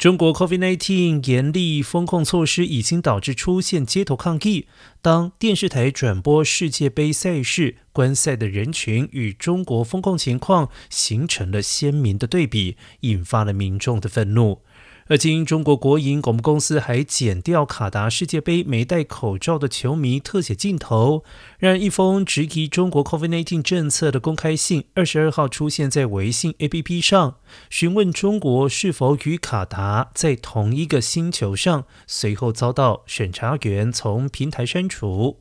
中国 COVID-19 严厉风控措施已经导致出现街头抗议。当电视台转播世界杯赛事，观赛的人群与中国风控情况形成了鲜明的对比，引发了民众的愤怒。而今，中国国营广播公司还剪掉卡达世界杯没戴口罩的球迷特写镜头，让一封直击中国 COVID-19 政策的公开信，二十二号出现在微信 APP 上，询问中国是否与卡达在同一个星球上，随后遭到审查员从平台删除。